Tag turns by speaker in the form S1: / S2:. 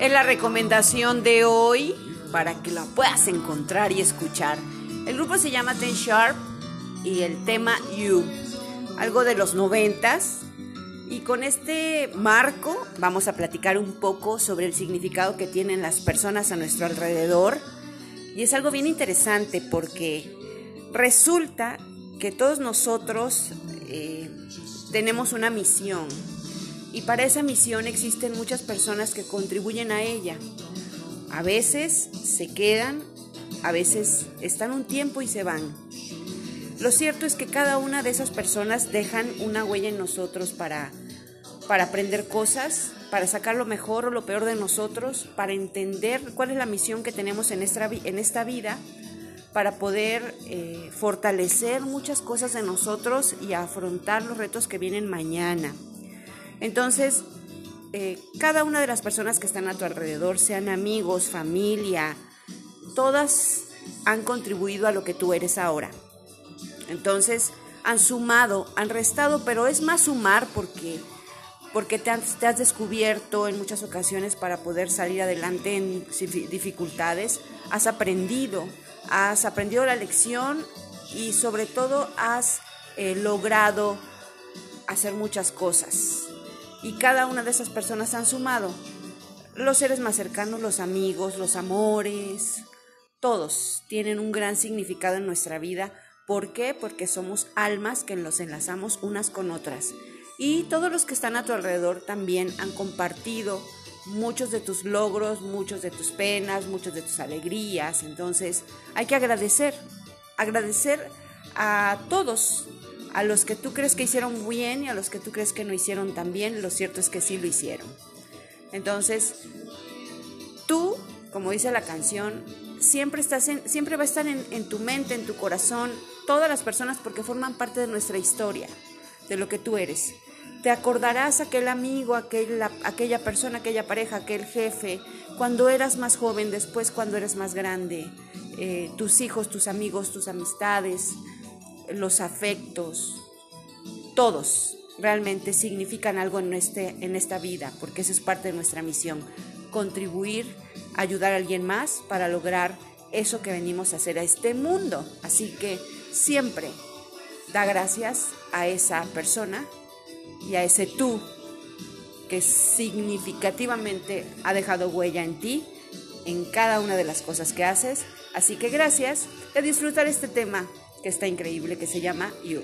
S1: Es la recomendación de hoy para que la puedas encontrar y escuchar. El grupo se llama Ten Sharp y el tema You, algo de los noventas. Y con este marco vamos a platicar un poco sobre el significado que tienen las personas a nuestro alrededor. Y es algo bien interesante porque resulta que todos nosotros eh, tenemos una misión y para esa misión existen muchas personas que contribuyen a ella. A veces se quedan, a veces están un tiempo y se van. Lo cierto es que cada una de esas personas dejan una huella en nosotros para, para aprender cosas, para sacar lo mejor o lo peor de nosotros, para entender cuál es la misión que tenemos en esta, en esta vida, para poder eh, fortalecer muchas cosas de nosotros y afrontar los retos que vienen mañana. Entonces, eh, cada una de las personas que están a tu alrededor, sean amigos, familia, todas han contribuido a lo que tú eres ahora. Entonces, han sumado, han restado, pero es más sumar porque, porque te, has descubierto en muchas ocasiones para poder salir adelante en dificultades, has aprendido, has aprendido la lección y sobre todo has eh, logrado hacer muchas cosas y cada una de esas personas han sumado. Los seres más cercanos, los amigos, los amores, todos tienen un gran significado en nuestra vida. ¿Por qué? Porque somos almas que nos enlazamos unas con otras. Y todos los que están a tu alrededor también han compartido muchos de tus logros, muchos de tus penas, muchos de tus alegrías. Entonces hay que agradecer, agradecer a todos a los que tú crees que hicieron bien y a los que tú crees que no hicieron tan bien, lo cierto es que sí lo hicieron. Entonces, tú, como dice la canción, siempre, estás en, siempre va a estar en, tu mente, en tu corazón, todas las personas porque forman parte de nuestra historia, de lo que tú eres. Te acordarás aquel amigo, aquel, aquella persona, aquella pareja, aquel jefe, cuando eras más joven, después cuando eres más grande, eh, tus hijos, tus amigos, tus amistades, los afectos, todos realmente significan algo en, este, en esta vida, porque eso es parte de nuestra misión, contribuir, ayudar a alguien más para lograr eso que venimos a hacer a este mundo. Así que siempre da gracias a esa persona y a ese tú que significativamente ha dejado huella en ti, en cada una de las cosas que haces. Así que gracias de disfrutar este tema que está increíble, que se llama You.